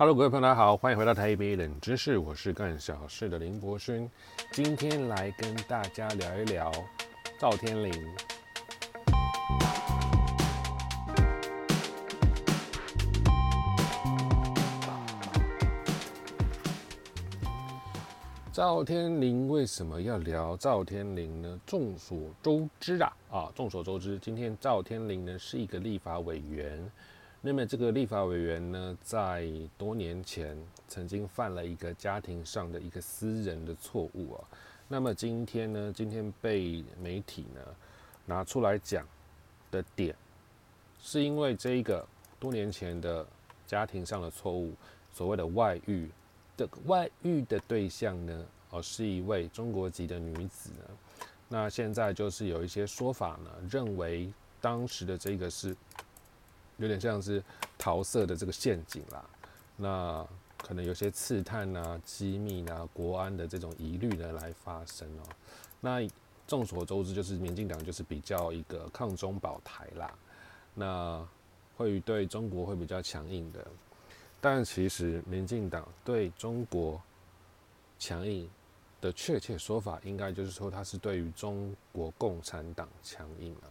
Hello，各位朋友，大家好，欢迎回到台北冷知识，我是干小事的林博勋，今天来跟大家聊一聊赵天麟。赵天麟为什么要聊赵天麟呢？众所周知啊，啊，众所周知，今天赵天麟呢是一个立法委员。那么这个立法委员呢，在多年前曾经犯了一个家庭上的一个私人的错误啊。那么今天呢，今天被媒体呢拿出来讲的点，是因为这一个多年前的家庭上的错误，所谓的外遇的外遇的对象呢，哦，是一位中国籍的女子呢。那现在就是有一些说法呢，认为当时的这个是。有点像是桃色的这个陷阱啦，那可能有些刺探啊、机密啊、国安的这种疑虑呢来发生哦。那众所周知，就是民进党就是比较一个抗中保台啦，那会对中国会比较强硬的。但其实民进党对中国强硬的确切说法，应该就是说它是对于中国共产党强硬啊。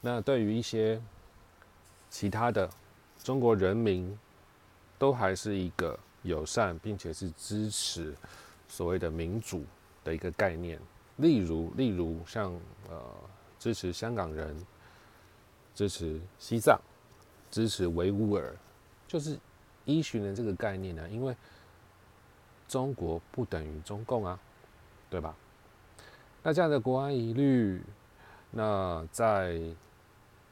那对于一些其他的中国人民都还是一个友善，并且是支持所谓的民主的一个概念。例如，例如像呃支持香港人，支持西藏，支持维吾尔，就是依循的这个概念呢。因为中国不等于中共啊，对吧？那这样的国安疑虑，那在。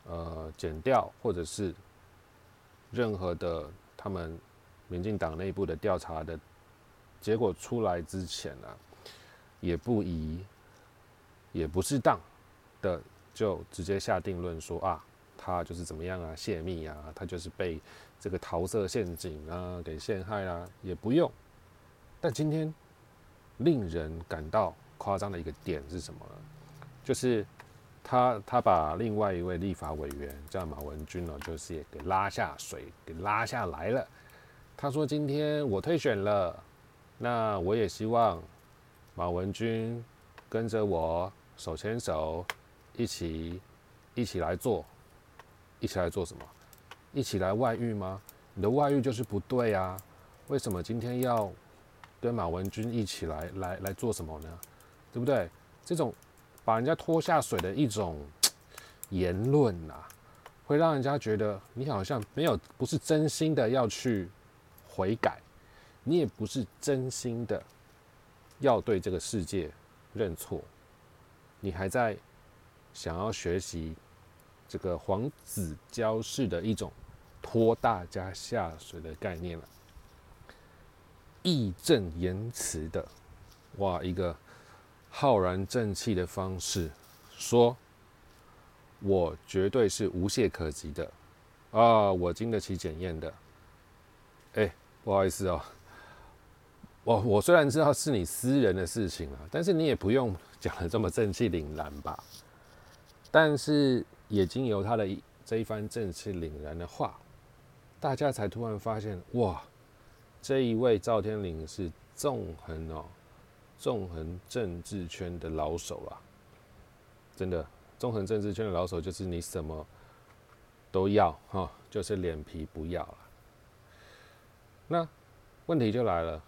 呃，减掉或者是任何的他们民进党内部的调查的结果出来之前呢，也不宜也不适当的就直接下定论说啊，他就是怎么样啊，泄密啊，他就是被这个桃色陷阱啊给陷害啊，也不用。但今天令人感到夸张的一个点是什么呢？就是。他他把另外一位立法委员叫马文君呢，就是也给拉下水，给拉下来了。他说：“今天我退选了，那我也希望马文君跟着我手牵手，一起一起来做，一起来做什么？一起来外遇吗？你的外遇就是不对啊！为什么今天要跟马文君一起来来来做什么呢？对不对？这种。”把人家拖下水的一种言论啊，会让人家觉得你好像没有不是真心的要去悔改，你也不是真心的要对这个世界认错，你还在想要学习这个黄子佼式的一种拖大家下水的概念了，义正言辞的，哇一个。浩然正气的方式说：“我绝对是无懈可击的啊，我经得起检验的。”哎，不好意思哦，我我虽然知道是你私人的事情啊，但是你也不用 讲的这么正气凛然吧？但是也经由他的这一番正气凛然的话，大家才突然发现，哇，这一位赵天林是纵横哦。纵横政治圈的老手啊，真的，纵横政治圈的老手就是你什么都要哈，就是脸皮不要了。那问题就来了，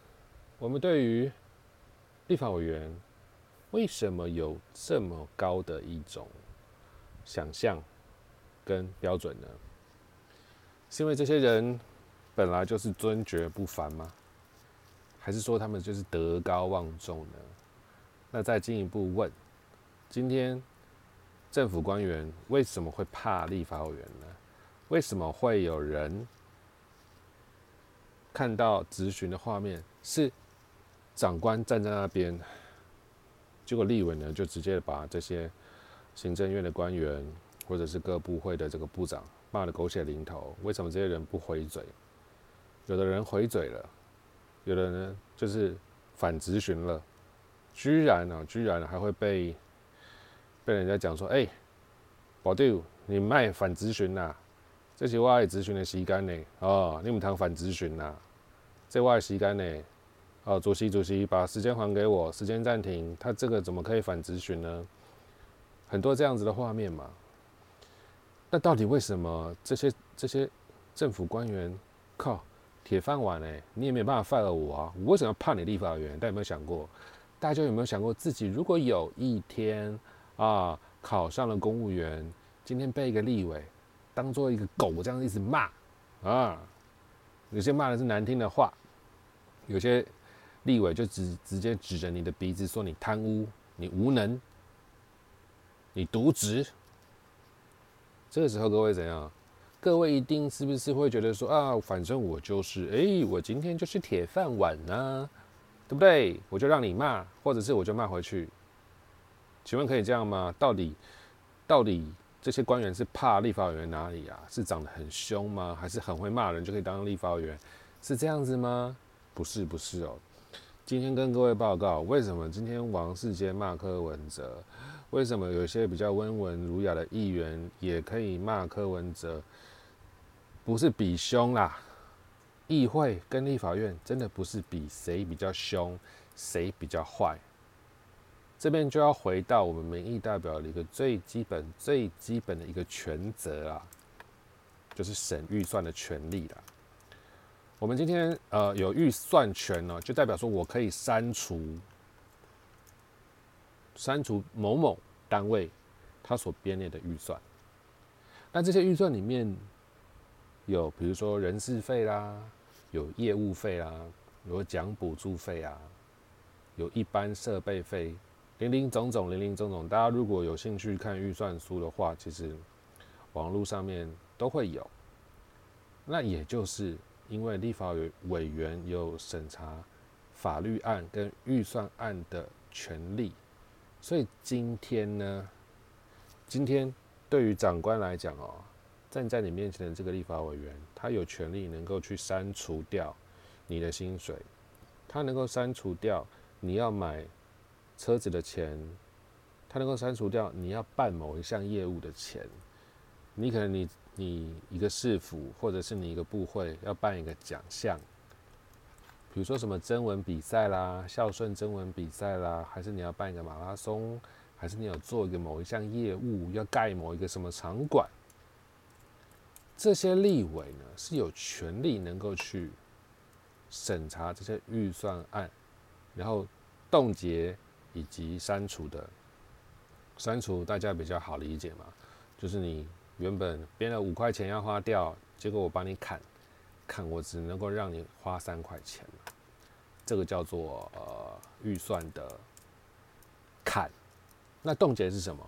我们对于立法委员为什么有这么高的一种想象跟标准呢？是因为这些人本来就是尊爵不凡吗？还是说他们就是德高望重呢？那再进一步问，今天政府官员为什么会怕立法委员呢？为什么会有人看到质询的画面是长官站在那边，结果立委呢就直接把这些行政院的官员或者是各部会的这个部长骂得狗血淋头？为什么这些人不回嘴？有的人回嘴了。有的人就是反咨询了，居然呢，居然还会被被人家讲说：“哎，宝弟，你卖反咨询呐？这些话也咨询的吸干呢？哦，你们谈反咨询呐？这外吸干呢？哦，主席，主席，把时间还给我，时间暂停。他这个怎么可以反咨询呢？很多这样子的画面嘛。那到底为什么这些这些政府官员靠铁饭碗呢？你也没办法 fire 我啊！我为什么要怕你立法员？大家有没有想过？大家有没有想过自己如果有一天啊考上了公务员，今天被一个立委当做一个狗这样一直骂啊？有些骂的是难听的话，有些。立委就直直接指着你的鼻子说你贪污，你无能，你渎职。这个时候各位怎样？各位一定是不是会觉得说啊，反正我就是，哎，我今天就是铁饭碗呢，对不对？我就让你骂，或者是我就骂回去。请问可以这样吗？到底到底这些官员是怕立法委员哪里啊？是长得很凶吗？还是很会骂人就可以当立法委员？是这样子吗？不是，不是哦。今天跟各位报告，为什么今天王世坚骂柯文哲？为什么有些比较温文儒雅的议员也可以骂柯文哲？不是比凶啦，议会跟立法院真的不是比谁比较凶，谁比较坏。这边就要回到我们民意代表的一个最基本、最基本的一个权责啊，就是审预算的权利啦。我们今天呃有预算权呢，就代表说我可以删除删除某某单位他所编列的预算。那这些预算里面有，比如说人事费啦，有业务费啦，有奖补助费啊，有一般设备费，零零总总，零零总总。大家如果有兴趣看预算书的话，其实网络上面都会有。那也就是。因为立法委委员有审查法律案跟预算案的权利，所以今天呢，今天对于长官来讲哦，站在你面前的这个立法委员，他有权利能够去删除掉你的薪水，他能够删除掉你要买车子的钱，他能够删除掉你要办某一项业务的钱，你可能你。你一个市府，或者是你一个部会要办一个奖项，比如说什么征文比赛啦、孝顺征文比赛啦，还是你要办一个马拉松，还是你有做一个某一项业务，要盖某一个什么场馆，这些立委呢是有权利能够去审查这些预算案，然后冻结以及删除的。删除大家比较好理解嘛，就是你。原本编了五块钱要花掉，结果我帮你砍，砍我只能够让你花三块钱这个叫做呃预算的砍。那冻结是什么？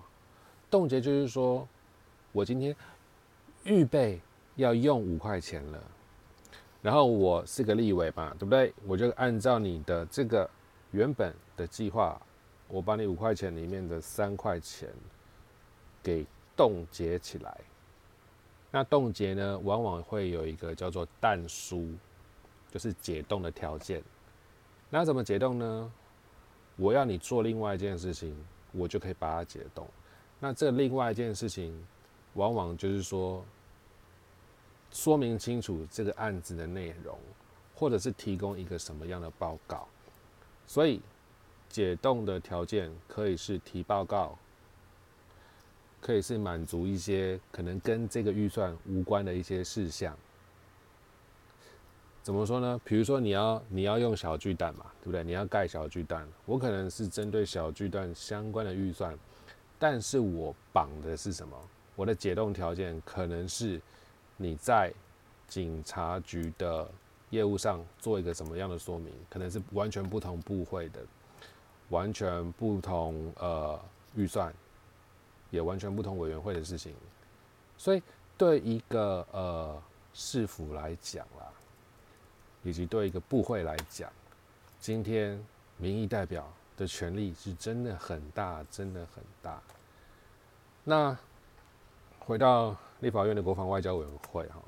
冻结就是说我今天预备要用五块钱了，然后我是个立委嘛，对不对？我就按照你的这个原本的计划，我把你五块钱里面的三块钱给。冻结起来，那冻结呢，往往会有一个叫做但书，就是解冻的条件。那怎么解冻呢？我要你做另外一件事情，我就可以把它解冻。那这另外一件事情，往往就是说，说明清楚这个案子的内容，或者是提供一个什么样的报告。所以，解冻的条件可以是提报告。可以是满足一些可能跟这个预算无关的一些事项。怎么说呢？比如说你要你要用小巨蛋嘛，对不对？你要盖小巨蛋，我可能是针对小巨蛋相关的预算，但是我绑的是什么？我的解冻条件可能是你在警察局的业务上做一个什么样的说明？可能是完全不同部会的，完全不同呃预算。也完全不同委员会的事情，所以对一个呃市府来讲啦，以及对一个部会来讲，今天民意代表的权力是真的很大，真的很大。那回到立法院的国防外交委员会哈，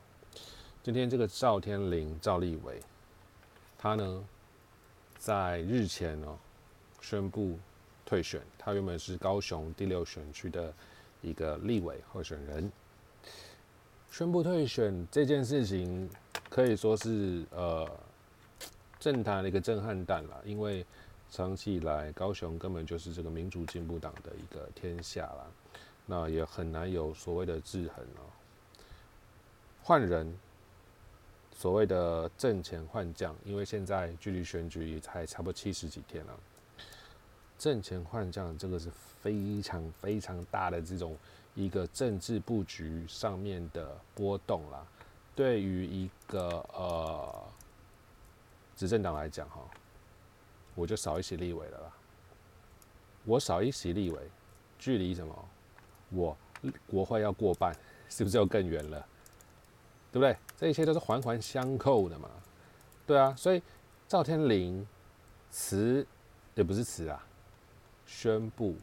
今天这个赵天麟赵立伟，他呢在日前哦宣布。退选，他原本是高雄第六选区的一个立委候选人，宣布退选这件事情可以说是呃政坛的一个震撼弹啦，因为长期以来高雄根本就是这个民主进步党的一个天下啦，那也很难有所谓的制衡哦。换人，所谓的挣钱换将，因为现在距离选举也才差不多七十几天了，挣钱换将这个是非常非常大的这种一个政治布局上面的波动啦。对于一个呃执政党来讲，哈，我就少一席立委了啦。我少一席立委，距离什么？我国会要过半，是不是要更远了？对不对？这一切都是环环相扣的嘛。对啊，所以赵天麟辞也不是辞啊，宣布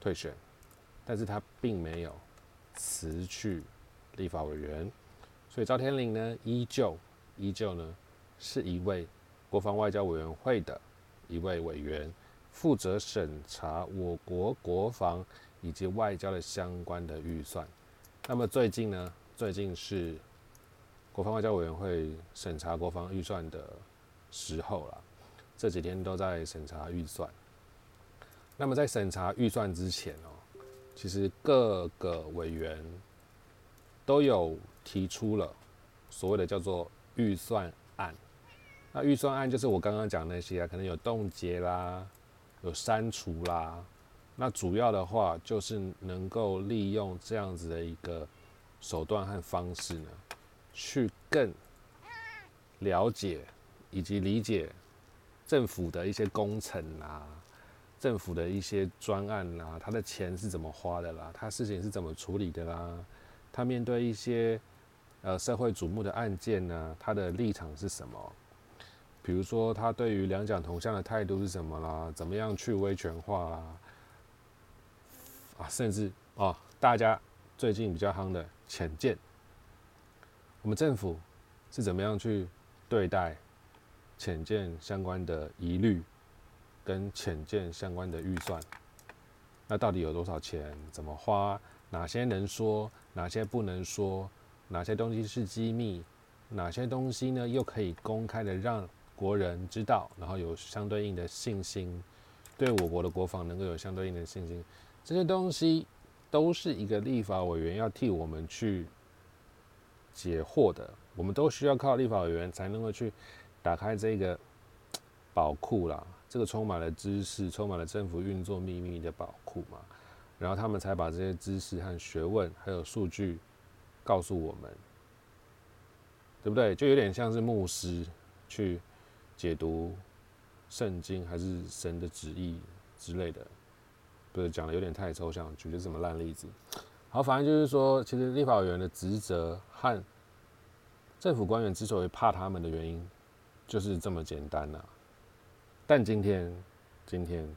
退选，但是他并没有辞去立法委员，所以赵天麟呢，依旧依旧呢，是一位国防外交委员会的一位委员，负责审查我国国防以及外交的相关的预算。那么最近呢？最近是国防外交委员会审查国防预算的时候了，这几天都在审查预算。那么在审查预算之前哦，其实各个委员都有提出了所谓的叫做预算案。那预算案就是我刚刚讲那些啊，可能有冻结啦，有删除啦。那主要的话就是能够利用这样子的一个。手段和方式呢，去更了解以及理解政府的一些工程啊，政府的一些专案啊，他的钱是怎么花的啦，他事情是怎么处理的啦，他面对一些呃社会瞩目的案件呢，他的立场是什么？比如说他对于两蒋同向的态度是什么啦？怎么样去威权化啦？啊，甚至啊，大家最近比较夯的。浅见，我们政府是怎么样去对待浅见相关的疑虑，跟浅见相关的预算？那到底有多少钱？怎么花？哪些能说？哪些不能说？哪些东西是机密？哪些东西呢？又可以公开的让国人知道，然后有相对应的信心，对我国的国防能够有相对应的信心？这些东西。都是一个立法委员要替我们去解惑的，我们都需要靠立法委员才能够去打开这个宝库啦，这个充满了知识、充满了政府运作秘密的宝库嘛，然后他们才把这些知识和学问还有数据告诉我们，对不对？就有点像是牧师去解读圣经还是神的旨意之类的。不是讲的有点太抽象，举的什么烂例子？好，反正就是说，其实立法委员的职责和政府官员之所以怕他们的原因，就是这么简单呐。但今天，今天，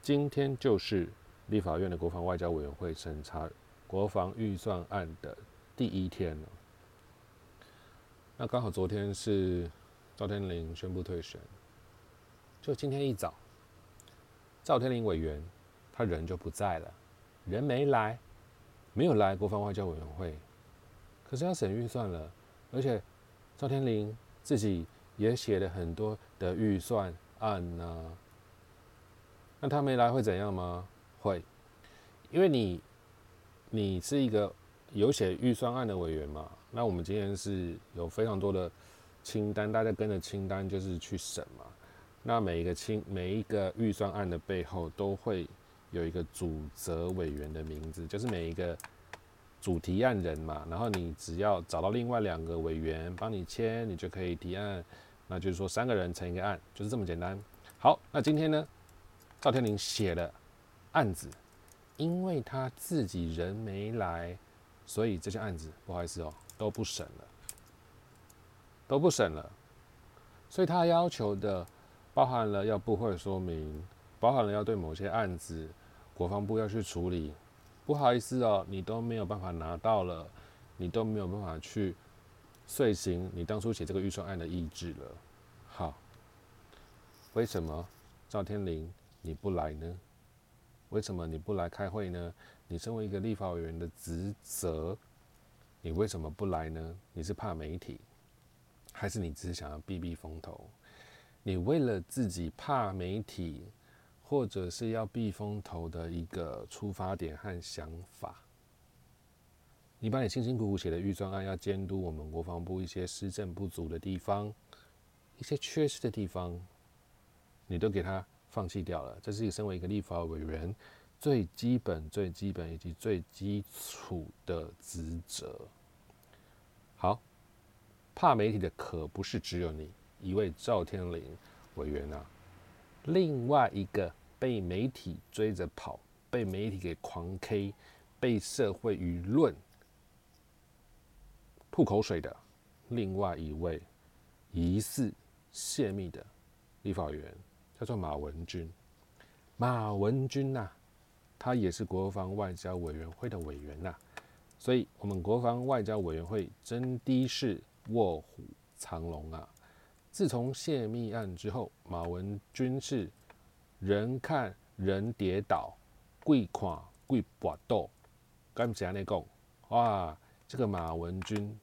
今天就是立法院的国防外交委员会审查国防预算案的第一天了。那刚好昨天是赵天麟宣布退选，就今天一早，赵天麟委员。人就不在了，人没来，没有来国防外交委员会，可是要审预算了，而且赵天林自己也写了很多的预算案呢。那他没来会怎样吗？会，因为你你是一个有写预算案的委员嘛。那我们今天是有非常多的清单，大家跟着清单就是去审嘛。那每一个清每一个预算案的背后都会。有一个主责委员的名字，就是每一个主提案人嘛。然后你只要找到另外两个委员帮你签，你就可以提案。那就是说三个人成一个案，就是这么简单。好，那今天呢，赵天林写了案子，因为他自己人没来，所以这些案子不好意思哦，都不审了，都不审了。所以他要求的包含了要部会说明，包含了要对某些案子。国防部要去处理，不好意思哦，你都没有办法拿到了，你都没有办法去遂行你当初写这个预算案的意志了。好，为什么赵天林你不来呢？为什么你不来开会呢？你身为一个立法委员的职责，你为什么不来呢？你是怕媒体？还是你只是想要避避风头？你为了自己怕媒体，或者是要避风头的一个出发点和想法，你把你辛辛苦苦写的预算案，要监督我们国防部一些施政不足的地方，一些缺失的地方，你都给他放弃掉了。这是你身为一个立法委员最基本、最基本以及最基础的职责。好，怕媒体的可不是只有你。一位赵天林委员啊，另外一个被媒体追着跑、被媒体给狂 K、被社会舆论吐口水的另外一位疑似泄密的立法员，叫做马文君。马文君呐，他也是国防外交委员会的委员呐，所以我们国防外交委员会真的是卧虎藏龙啊。自从泄密案之后，马文君是人看人跌倒，跪垮跪搏斗，干起来那讲，哇，这个马文君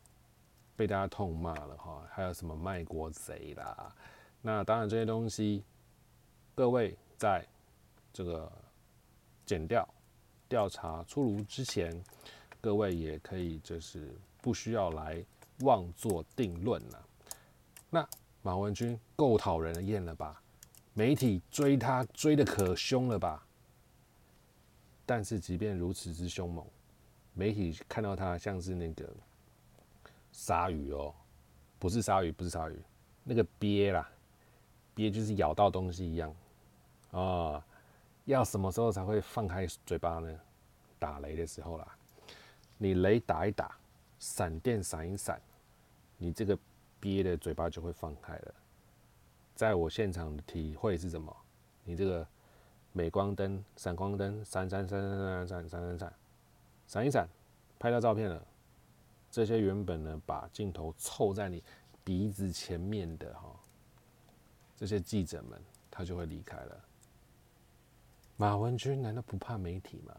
被大家痛骂了哈，还有什么卖国贼啦？那当然这些东西，各位在这个剪掉调查出炉之前，各位也可以就是不需要来妄作定论了。那。马文君够讨人厌了吧？媒体追他追的可凶了吧？但是即便如此之凶猛，媒体看到他像是那个鲨鱼哦，不是鲨鱼，不是鲨鱼，那个鳖啦，鳖就是咬到东西一样啊。要什么时候才会放开嘴巴呢？打雷的时候啦，你雷打一打，闪电闪一闪，你这个。憋的嘴巴就会放开了。在我现场的体会是什么？你这个镁光灯、闪光灯闪闪闪闪闪闪闪闪闪闪一闪，拍到照片了。这些原本呢把镜头凑在你鼻子前面的哈，这些记者们他就会离开了。马文君难道不怕媒体吗？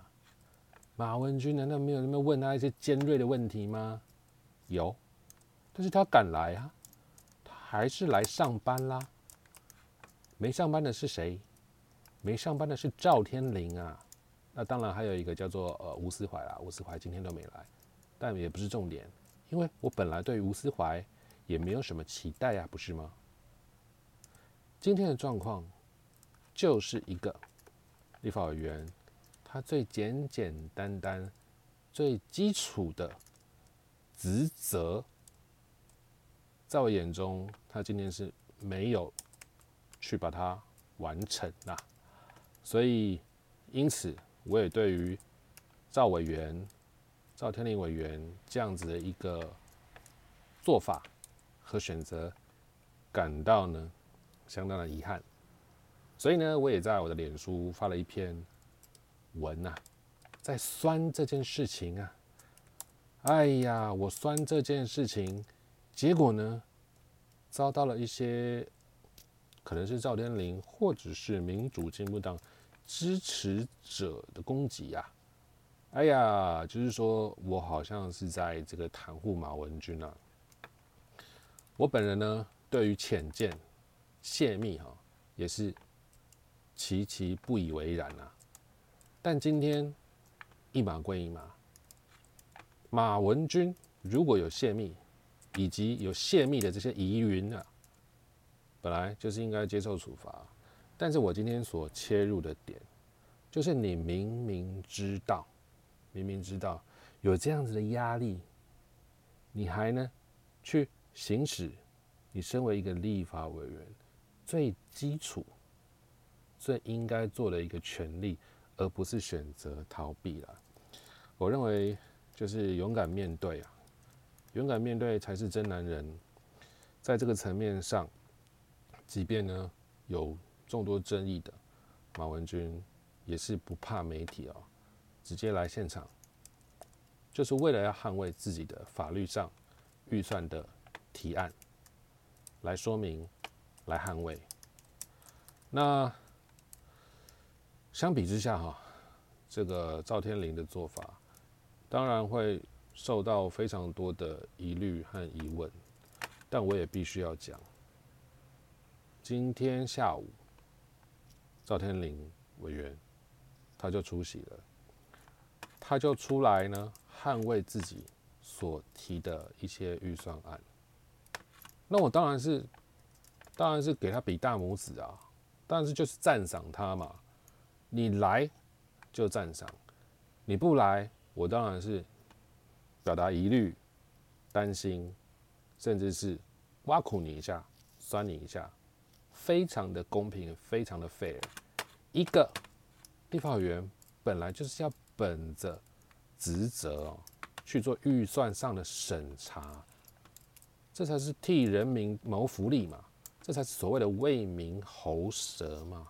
马文君难道没有那么问他一些尖锐的问题吗？有。但是他敢来啊，他还是来上班啦。没上班的是谁？没上班的是赵天林啊。那当然还有一个叫做呃吴思怀啦，吴思怀今天都没来，但也不是重点，因为我本来对吴思怀也没有什么期待呀，不是吗？今天的状况就是一个立法委员，他最简简单单、最基础的职责。在我眼中，他今天是没有去把它完成啊，所以因此我也对于赵委员、赵天麟委员这样子的一个做法和选择感到呢相当的遗憾，所以呢，我也在我的脸书发了一篇文呐，在酸这件事情啊，哎呀，我酸这件事情。结果呢，遭到了一些可能是赵天麟或者是民主进步党支持者的攻击呀。哎呀，就是说我好像是在这个袒护马文君啊。我本人呢，对于浅见泄密哈，也是其其不以为然啊。但今天一码归一码，马文君如果有泄密，以及有泄密的这些疑云啊，本来就是应该接受处罚，但是我今天所切入的点，就是你明明知道，明明知道有这样子的压力，你还呢去行使你身为一个立法委员最基础、最应该做的一个权利，而不是选择逃避了。我认为就是勇敢面对啊。勇敢面对才是真男人。在这个层面上，即便呢有众多争议的马文君，也是不怕媒体哦，直接来现场，就是为了要捍卫自己的法律上预算的提案，来说明，来捍卫。那相比之下哈，这个赵天麟的做法，当然会。受到非常多的疑虑和疑问，但我也必须要讲，今天下午赵天林委员他就出席了，他就出来呢捍卫自己所提的一些预算案。那我当然是，当然是给他比大拇指啊，但是就是赞赏他嘛。你来就赞赏，你不来，我当然是表达疑虑、担心，甚至是挖苦你一下、酸你一下，非常的公平，非常的 fair。一个立法委员本来就是要本着职责去做预算上的审查。这才是替人民谋福利嘛，这才是所谓的为民喉舌嘛。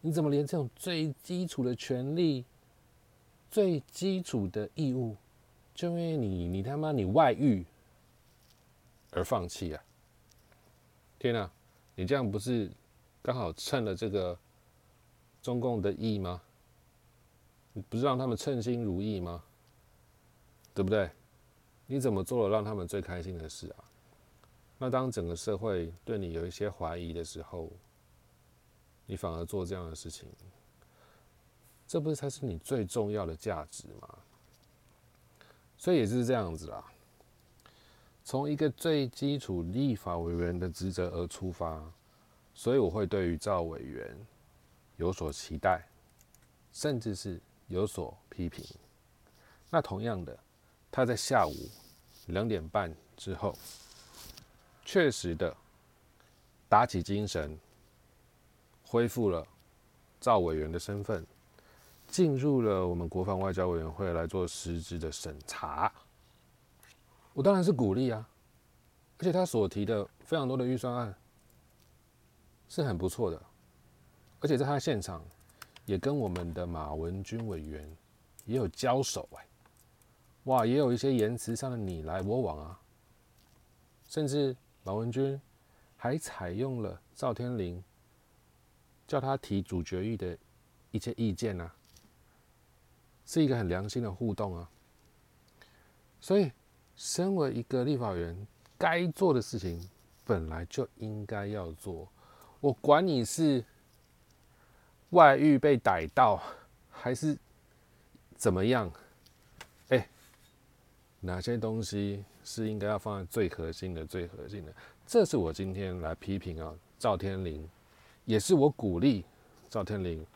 你怎么连这种最基础的权利、最基础的义务，就因为你你他妈你外遇而放弃啊？天哪，你这样不是刚好趁了这个中共的意吗？你不是让他们称心如意吗？对不对？你怎么做了让他们最开心的事啊？那当整个社会对你有一些怀疑的时候，你反而做这样的事情，这不是才是你最重要的价值吗？所以也是这样子啦。从一个最基础立法委员的职责而出发，所以我会对于赵委员有所期待，甚至是有所批评。那同样的，他在下午两点半之后。确实的，打起精神，恢复了赵委员的身份，进入了我们国防外交委员会来做实质的审查。我当然是鼓励啊，而且他所提的非常多的预算案是很不错的，而且在他现场也跟我们的马文君委员也有交手哎，哇，也有一些言辞上的你来我往啊，甚至。马文君还采用了赵天麟叫他提主决议的一些意见呢，是一个很良心的互动啊。所以，身为一个立法员，该做的事情本来就应该要做。我管你是外遇被逮到，还是怎么样，哎，哪些东西？是应该要放在最核心的、最核心的。这是我今天来批评啊赵天林，也是我鼓励赵天林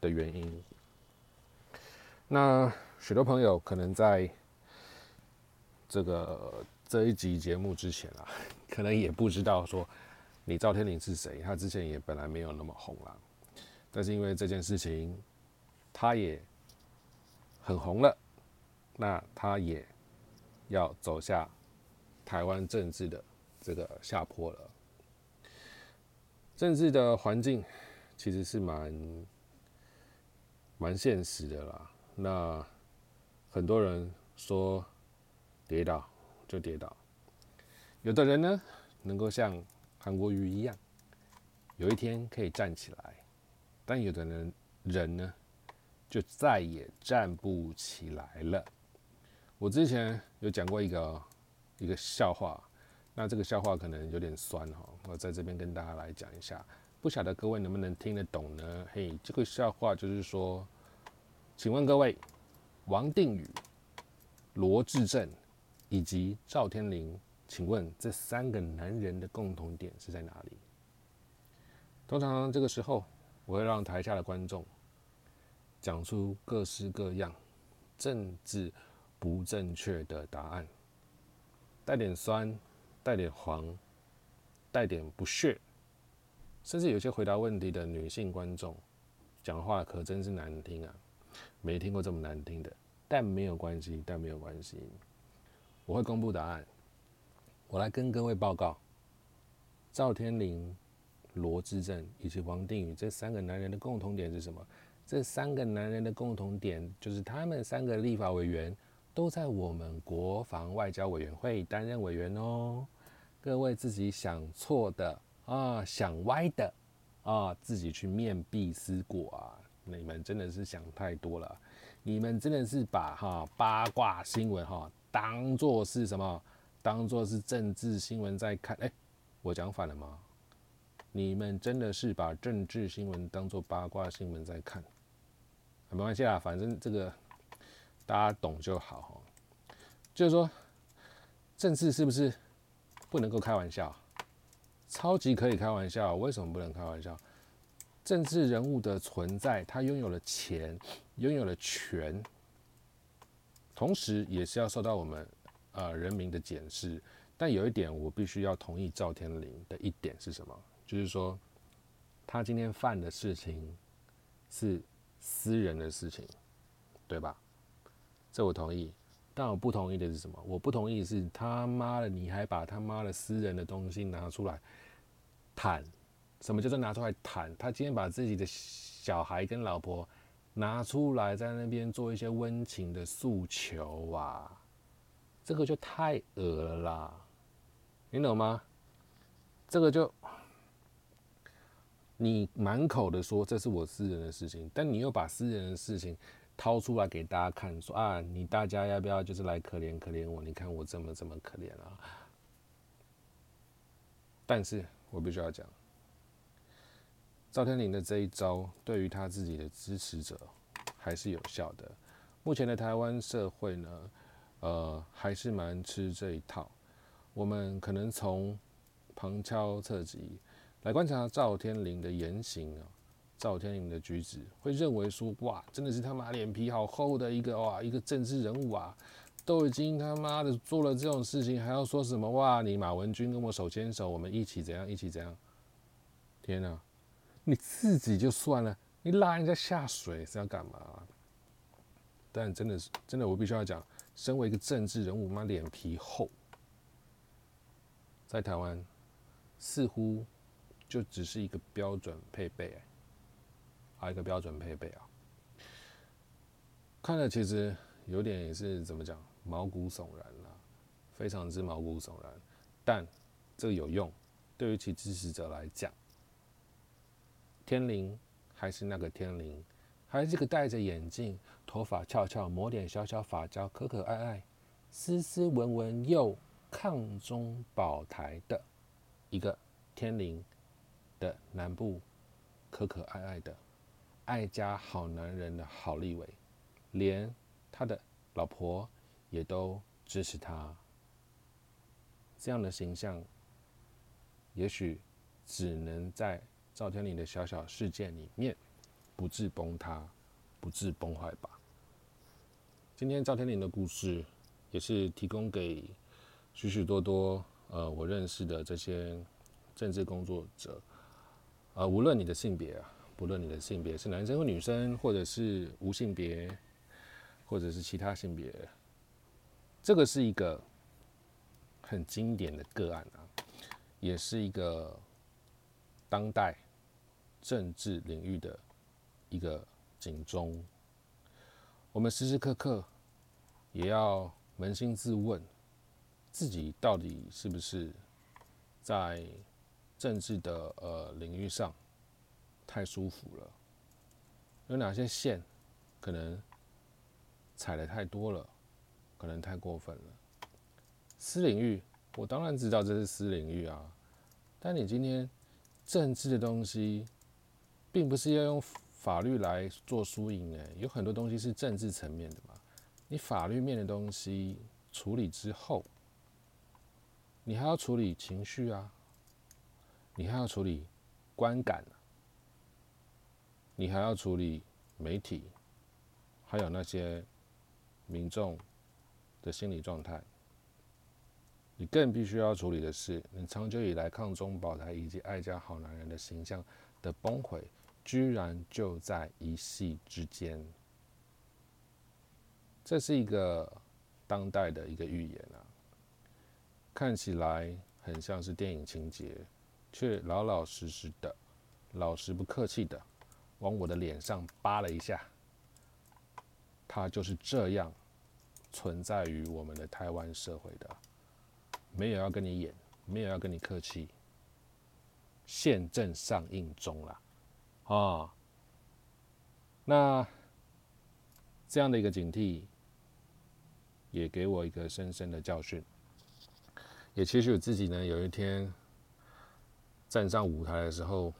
的原因。那许多朋友可能在这个这一集节目之前啊，可能也不知道说你赵天麟是谁，他之前也本来没有那么红啦，但是因为这件事情，他也很红了，那他也。要走下台湾政治的这个下坡了。政治的环境其实是蛮蛮现实的啦。那很多人说跌倒就跌倒，有的人呢能够像韩国瑜一样，有一天可以站起来，但有的人人呢就再也站不起来了。我之前有讲过一个一个笑话，那这个笑话可能有点酸哈，我在这边跟大家来讲一下，不晓得各位能不能听得懂呢？嘿，这个笑话就是说，请问各位，王定宇、罗志正以及赵天林，请问这三个男人的共同点是在哪里？通常这个时候，我会让台下的观众讲出各式各样政治。不正确的答案，带点酸，带点黄，带点不屑，甚至有些回答问题的女性观众讲话可真是难听啊！没听过这么难听的，但没有关系，但没有关系，我会公布答案。我来跟各位报告：赵天麟、罗志正以及王定宇这三个男人的共同点是什么？这三个男人的共同点就是他们三个立法委员。都在我们国防外交委员会担任委员哦。各位自己想错的啊，想歪的啊，自己去面壁思过啊。你们真的是想太多了，你们真的是把哈八卦新闻哈当做是什么当做是政治新闻在看。哎，我讲反了吗？你们真的是把政治新闻当做八卦新闻在看？没关系啦，反正这个大家懂就好。就是说，政治是不是不能够开玩笑？超级可以开玩笑，为什么不能开玩笑？政治人物的存在，他拥有了钱，拥有了权，同时也是要受到我们呃人民的检视。但有一点，我必须要同意赵天林的一点是什么？就是说，他今天犯的事情是私人的事情，对吧？这我同意。但我不同意的是什么？我不同意是他妈的，你还把他妈的私人的东西拿出来谈？什么叫做拿出来谈？他今天把自己的小孩跟老婆拿出来，在那边做一些温情的诉求啊，这个就太恶了啦！你懂吗？这个就你满口的说这是我私人的事情，但你又把私人的事情。掏出来给大家看，说啊，你大家要不要就是来可怜可怜我？你看我这么这么可怜啊！但是我必须要讲，赵天麟的这一招对于他自己的支持者还是有效的。目前的台湾社会呢，呃，还是蛮吃这一套。我们可能从旁敲侧击来观察赵天麟的言行啊。赵天麟的举止会认为说，哇，真的是他妈脸皮好厚的一个哇，一个政治人物啊，都已经他妈的做了这种事情，还要说什么哇？你马文君跟我手牵手，我们一起怎样，一起怎样？天哪，你自己就算了，你拉人家下水是要干嘛？但真的是真的，我必须要讲，身为一个政治人物，妈脸皮厚，在台湾似乎就只是一个标准配备哎。还有一个标准配备啊，看了其实有点也是怎么讲，毛骨悚然了，非常之毛骨悚然。但这个有用，对于其支持者来讲，天灵还是那个天灵，还是个戴着眼镜、头发翘翘、抹点小小发胶、可可爱爱、斯斯文文又抗中保台的一个天灵的南部可可爱爱的。爱家好男人的好立伟，连他的老婆也都支持他。这样的形象，也许只能在赵天林的小小事件里面不致崩塌，不致崩坏吧。今天赵天林的故事，也是提供给许许多多呃我认识的这些政治工作者，呃，无论你的性别啊。不论你的性别是男生或女生，或者是无性别，或者是其他性别，这个是一个很经典的个案啊，也是一个当代政治领域的一个警钟。我们时时刻刻也要扪心自问，自己到底是不是在政治的呃领域上。太舒服了，有哪些线可能踩的太多了，可能太过分了。私领域，我当然知道这是私领域啊，但你今天政治的东西，并不是要用法律来做输赢诶，有很多东西是政治层面的嘛。你法律面的东西处理之后，你还要处理情绪啊，你还要处理观感。你还要处理媒体，还有那些民众的心理状态。你更必须要处理的是，你长久以来抗中保台以及爱家好男人的形象的崩毁，居然就在一夕之间。这是一个当代的一个预言啊，看起来很像是电影情节，却老老实实的、老实不客气的。往我的脸上扒了一下，他就是这样存在于我们的台湾社会的，没有要跟你演，没有要跟你客气，现正上映中了啊！那这样的一个警惕，也给我一个深深的教训。也其实我自己呢，有一天站上舞台的时候，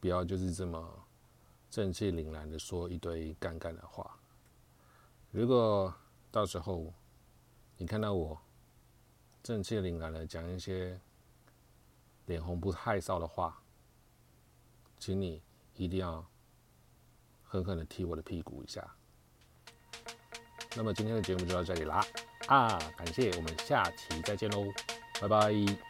不要就是这么正气凛然的说一堆干干的话。如果到时候你看到我正气凛然的讲一些脸红不害臊的话，请你一定要狠狠的踢我的屁股一下。那么今天的节目就到这里啦，啊，感谢，我们下期再见喽，拜拜。